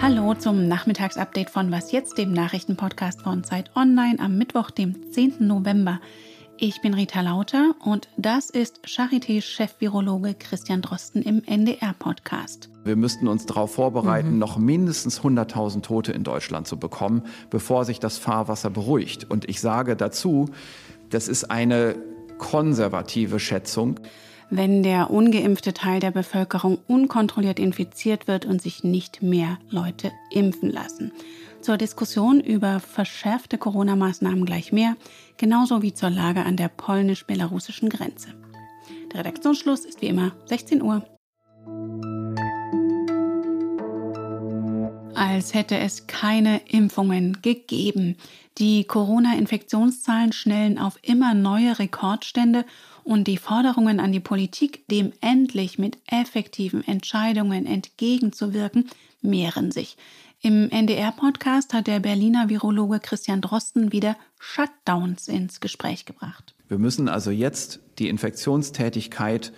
Hallo zum Nachmittagsupdate von Was jetzt, dem Nachrichtenpodcast von Zeit Online am Mittwoch, dem 10. November. Ich bin Rita Lauter und das ist Charité-Chef-Virologe Christian Drosten im NDR-Podcast. Wir müssten uns darauf vorbereiten, mhm. noch mindestens 100.000 Tote in Deutschland zu bekommen, bevor sich das Fahrwasser beruhigt. Und ich sage dazu, das ist eine konservative Schätzung. Wenn der ungeimpfte Teil der Bevölkerung unkontrolliert infiziert wird und sich nicht mehr Leute impfen lassen. Zur Diskussion über verschärfte Corona-Maßnahmen gleich mehr, genauso wie zur Lage an der polnisch-belarussischen Grenze. Der Redaktionsschluss ist wie immer 16 Uhr. Als hätte es keine Impfungen gegeben. Die Corona-Infektionszahlen schnellen auf immer neue Rekordstände und die Forderungen an die Politik, dem endlich mit effektiven Entscheidungen entgegenzuwirken, mehren sich. Im NDR-Podcast hat der Berliner Virologe Christian Drosten wieder Shutdowns ins Gespräch gebracht. Wir müssen also jetzt die Infektionstätigkeit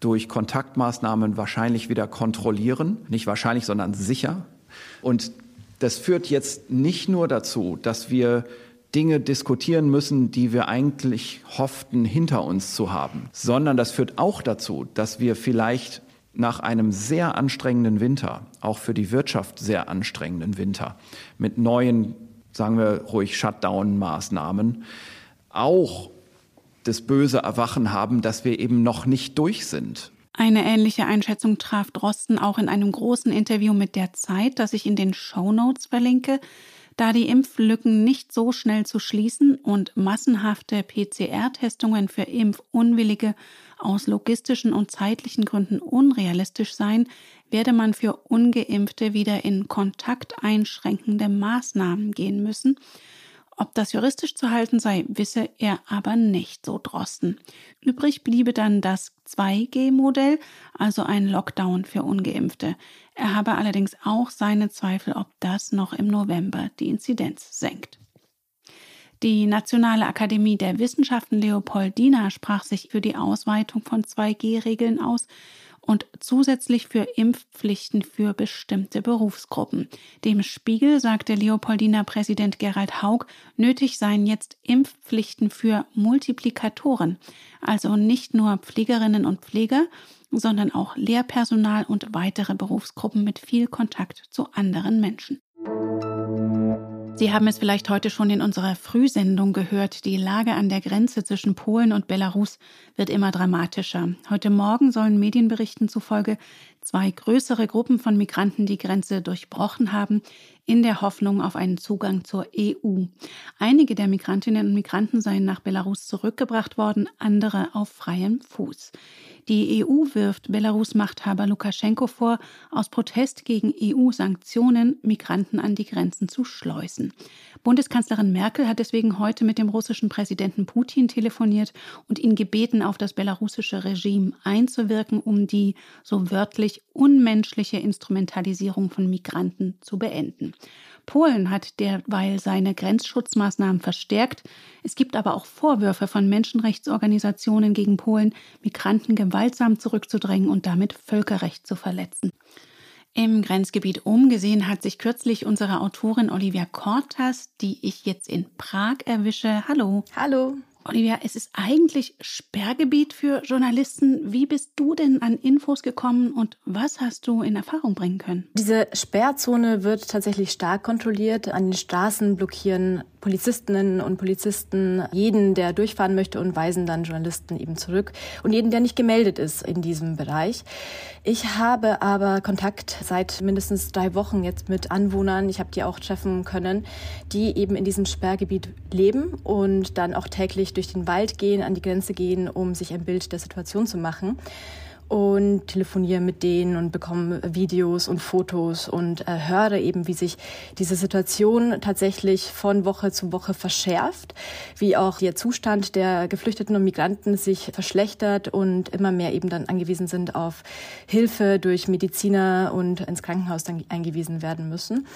durch Kontaktmaßnahmen wahrscheinlich wieder kontrollieren. Nicht wahrscheinlich, sondern sicher. Und das führt jetzt nicht nur dazu, dass wir Dinge diskutieren müssen, die wir eigentlich hofften, hinter uns zu haben, sondern das führt auch dazu, dass wir vielleicht nach einem sehr anstrengenden Winter, auch für die Wirtschaft sehr anstrengenden Winter, mit neuen, sagen wir ruhig, Shutdown-Maßnahmen, auch das böse Erwachen haben, dass wir eben noch nicht durch sind. Eine ähnliche Einschätzung traf Drosten auch in einem großen Interview mit der Zeit, das ich in den Show Notes verlinke. Da die Impflücken nicht so schnell zu schließen und massenhafte PCR-Testungen für Impfunwillige aus logistischen und zeitlichen Gründen unrealistisch seien, werde man für ungeimpfte wieder in kontakteinschränkende Maßnahmen gehen müssen ob das juristisch zu halten sei, wisse er aber nicht, so Drosten. Übrig bliebe dann das 2G-Modell, also ein Lockdown für ungeimpfte. Er habe allerdings auch seine Zweifel, ob das noch im November die Inzidenz senkt. Die Nationale Akademie der Wissenschaften Leopoldina sprach sich für die Ausweitung von 2G-Regeln aus und zusätzlich für Impfpflichten für bestimmte Berufsgruppen. Dem Spiegel sagte Leopoldiner Präsident Gerald Haug, nötig seien jetzt Impfpflichten für Multiplikatoren, also nicht nur Pflegerinnen und Pfleger, sondern auch Lehrpersonal und weitere Berufsgruppen mit viel Kontakt zu anderen Menschen. Sie haben es vielleicht heute schon in unserer Frühsendung gehört. Die Lage an der Grenze zwischen Polen und Belarus wird immer dramatischer. Heute Morgen sollen Medienberichten zufolge zwei größere Gruppen von Migranten die Grenze durchbrochen haben, in der Hoffnung auf einen Zugang zur EU. Einige der Migrantinnen und Migranten seien nach Belarus zurückgebracht worden, andere auf freiem Fuß. Die EU wirft Belarus-Machthaber Lukaschenko vor, aus Protest gegen EU-Sanktionen Migranten an die Grenzen zu schleusen. Bundeskanzlerin Merkel hat deswegen heute mit dem russischen Präsidenten Putin telefoniert und ihn gebeten, auf das belarussische Regime einzuwirken, um die so wörtlich unmenschliche Instrumentalisierung von Migranten zu beenden. Polen hat derweil seine Grenzschutzmaßnahmen verstärkt. Es gibt aber auch Vorwürfe von Menschenrechtsorganisationen gegen Polen, Migranten gewaltsam zurückzudrängen und damit Völkerrecht zu verletzen. Im Grenzgebiet umgesehen hat sich kürzlich unsere Autorin Olivia Kortas, die ich jetzt in Prag erwische. Hallo. Hallo. Olivia, es ist eigentlich Sperrgebiet für Journalisten. Wie bist du denn an Infos gekommen und was hast du in Erfahrung bringen können? Diese Sperrzone wird tatsächlich stark kontrolliert. An den Straßen blockieren Polizistinnen und Polizisten jeden, der durchfahren möchte und weisen dann Journalisten eben zurück und jeden, der nicht gemeldet ist in diesem Bereich. Ich habe aber Kontakt seit mindestens drei Wochen jetzt mit Anwohnern, ich habe die auch treffen können, die eben in diesem Sperrgebiet leben und dann auch täglich durch den Wald gehen, an die Grenze gehen, um sich ein Bild der Situation zu machen und telefoniere mit denen und bekomme Videos und Fotos und äh, höre eben, wie sich diese Situation tatsächlich von Woche zu Woche verschärft, wie auch der Zustand der Geflüchteten und Migranten sich verschlechtert und immer mehr eben dann angewiesen sind auf Hilfe durch Mediziner und ins Krankenhaus dann eingewiesen werden müssen.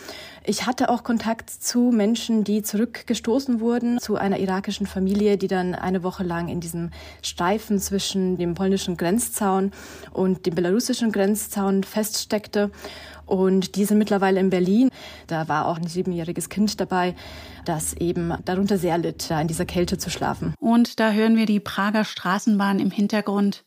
Ich hatte auch Kontakt zu Menschen, die zurückgestoßen wurden, zu einer irakischen Familie, die dann eine Woche lang in diesem Streifen zwischen dem polnischen Grenzzaun und dem belarussischen Grenzzaun feststeckte. Und die sind mittlerweile in Berlin. Da war auch ein siebenjähriges Kind dabei, das eben darunter sehr litt, da in dieser Kälte zu schlafen. Und da hören wir die Prager Straßenbahn im Hintergrund.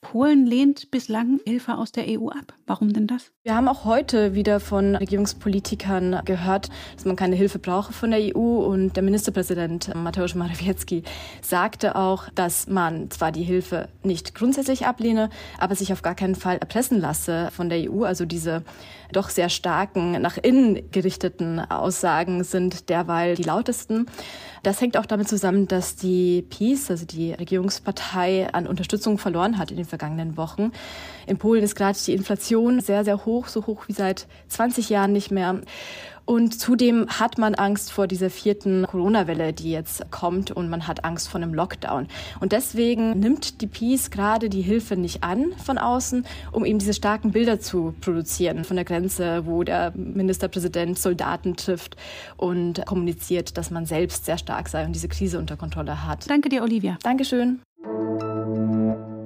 Polen lehnt bislang Hilfe aus der EU ab. Warum denn das? Wir haben auch heute wieder von Regierungspolitikern gehört, dass man keine Hilfe brauche von der EU. Und der Ministerpräsident Mateusz Morawiecki sagte auch, dass man zwar die Hilfe nicht grundsätzlich ablehne, aber sich auf gar keinen Fall erpressen lasse von der EU. Also diese doch sehr starken, nach innen gerichteten Aussagen sind derweil die lautesten. Das hängt auch damit zusammen, dass die PiS, also die Regierungspartei, an Unterstützung verloren hat in den vergangenen Wochen. In Polen ist gerade die Inflation sehr, sehr hoch, so hoch wie seit 20 Jahren nicht mehr. Und zudem hat man Angst vor dieser vierten Corona-Welle, die jetzt kommt und man hat Angst vor einem Lockdown. Und deswegen nimmt die Peace gerade die Hilfe nicht an von außen, um eben diese starken Bilder zu produzieren von der Grenze, wo der Ministerpräsident Soldaten trifft und kommuniziert, dass man selbst sehr stark sei und diese Krise unter Kontrolle hat. Danke dir, Olivia. Dankeschön.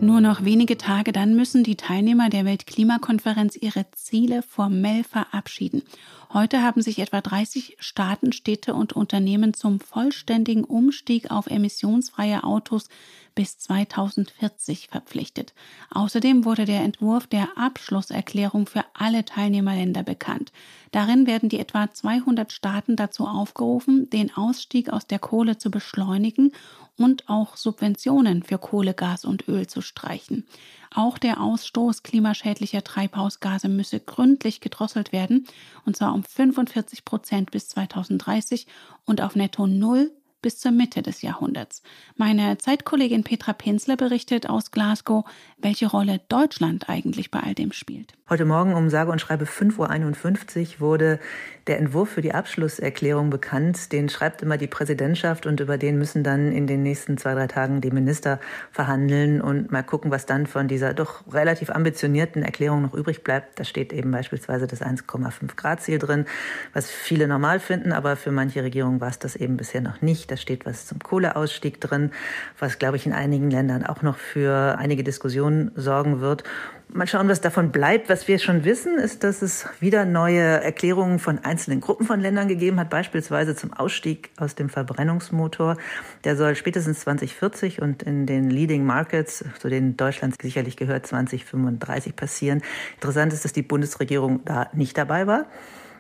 Nur noch wenige Tage, dann müssen die Teilnehmer der Weltklimakonferenz ihre Ziele formell verabschieden. Heute haben sich etwa 30 Staaten, Städte und Unternehmen zum vollständigen Umstieg auf emissionsfreie Autos bis 2040 verpflichtet. Außerdem wurde der Entwurf der Abschlusserklärung für alle Teilnehmerländer bekannt. Darin werden die etwa 200 Staaten dazu aufgerufen, den Ausstieg aus der Kohle zu beschleunigen und auch Subventionen für Kohle, Gas und Öl zu streichen. Auch der Ausstoß klimaschädlicher Treibhausgase müsse gründlich gedrosselt werden, und zwar um 45 Prozent bis 2030 und auf netto Null bis zur Mitte des Jahrhunderts. Meine Zeitkollegin Petra Penzler berichtet aus Glasgow, welche Rolle Deutschland eigentlich bei all dem spielt. Heute Morgen um sage und schreibe 5.51 Uhr wurde der Entwurf für die Abschlusserklärung bekannt. Den schreibt immer die Präsidentschaft und über den müssen dann in den nächsten zwei, drei Tagen die Minister verhandeln und mal gucken, was dann von dieser doch relativ ambitionierten Erklärung noch übrig bleibt. Da steht eben beispielsweise das 1,5 Grad Ziel drin, was viele normal finden, aber für manche Regierungen war es das eben bisher noch nicht. Da steht was zum Kohleausstieg drin, was, glaube ich, in einigen Ländern auch noch für einige Diskussionen sorgen wird. Mal schauen, was davon bleibt. Was wir schon wissen, ist, dass es wieder neue Erklärungen von einzelnen Gruppen von Ländern gegeben hat, beispielsweise zum Ausstieg aus dem Verbrennungsmotor. Der soll spätestens 2040 und in den Leading Markets, zu denen Deutschland sicherlich gehört, 2035 passieren. Interessant ist, dass die Bundesregierung da nicht dabei war.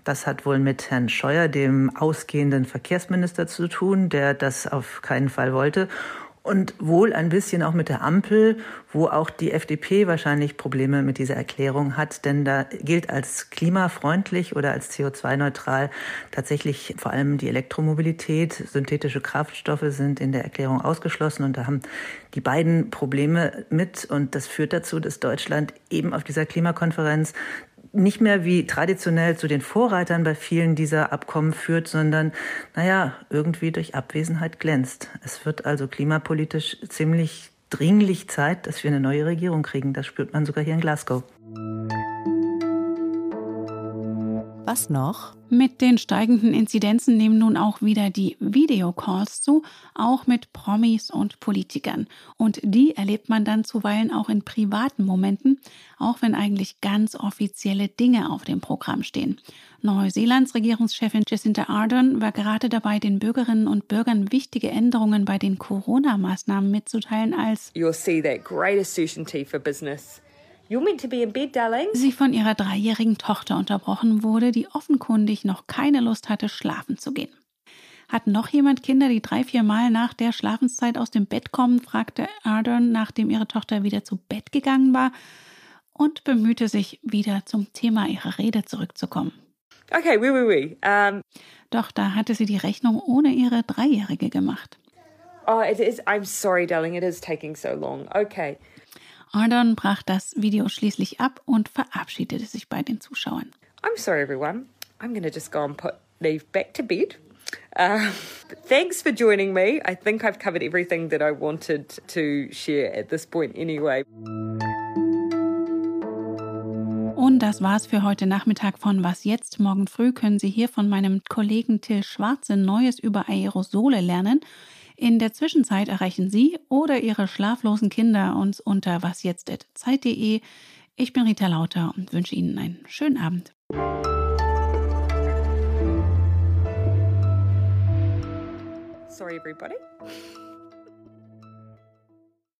Das hat wohl mit Herrn Scheuer, dem ausgehenden Verkehrsminister, zu tun, der das auf keinen Fall wollte. Und wohl ein bisschen auch mit der Ampel, wo auch die FDP wahrscheinlich Probleme mit dieser Erklärung hat, denn da gilt als klimafreundlich oder als CO2-neutral tatsächlich vor allem die Elektromobilität. Synthetische Kraftstoffe sind in der Erklärung ausgeschlossen und da haben die beiden Probleme mit. Und das führt dazu, dass Deutschland eben auf dieser Klimakonferenz nicht mehr wie traditionell zu den Vorreitern bei vielen dieser Abkommen führt, sondern, naja, irgendwie durch Abwesenheit glänzt. Es wird also klimapolitisch ziemlich dringlich Zeit, dass wir eine neue Regierung kriegen. Das spürt man sogar hier in Glasgow. Was noch? Mit den steigenden Inzidenzen nehmen nun auch wieder die Videocalls zu, auch mit Promis und Politikern. Und die erlebt man dann zuweilen auch in privaten Momenten, auch wenn eigentlich ganz offizielle Dinge auf dem Programm stehen. Neuseelands Regierungschefin Jacinda Ardern war gerade dabei, den Bürgerinnen und Bürgern wichtige Änderungen bei den Corona-Maßnahmen mitzuteilen, als You'll see that greater certainty for business sie von ihrer dreijährigen Tochter unterbrochen wurde, die offenkundig noch keine Lust hatte, schlafen zu gehen. Hat noch jemand Kinder, die drei, vier Mal nach der Schlafenszeit aus dem Bett kommen? fragte Ardern, nachdem ihre Tochter wieder zu Bett gegangen war und bemühte sich, wieder zum Thema ihrer Rede zurückzukommen. Okay, oui, oui, oui. Um, Doch da hatte sie die Rechnung ohne ihre Dreijährige gemacht. Oh, it is. I'm sorry, darling. It is taking so long. Okay. Ardon brach das Video schließlich ab und verabschiedete sich bei den Zuschauern. I'm sorry, everyone. I'm to just go and put Neve back to bed. Uh, thanks for joining me. I think I've covered everything that I wanted to share at this point anyway. Und das war's für heute Nachmittag von Was jetzt. Morgen früh können Sie hier von meinem Kollegen Till Schwarze Neues über Aerosole lernen. In der Zwischenzeit erreichen Sie oder Ihre schlaflosen Kinder uns unter wasjetzt.zeit.de. Ich bin Rita Lauter und wünsche Ihnen einen schönen Abend. Sorry, everybody.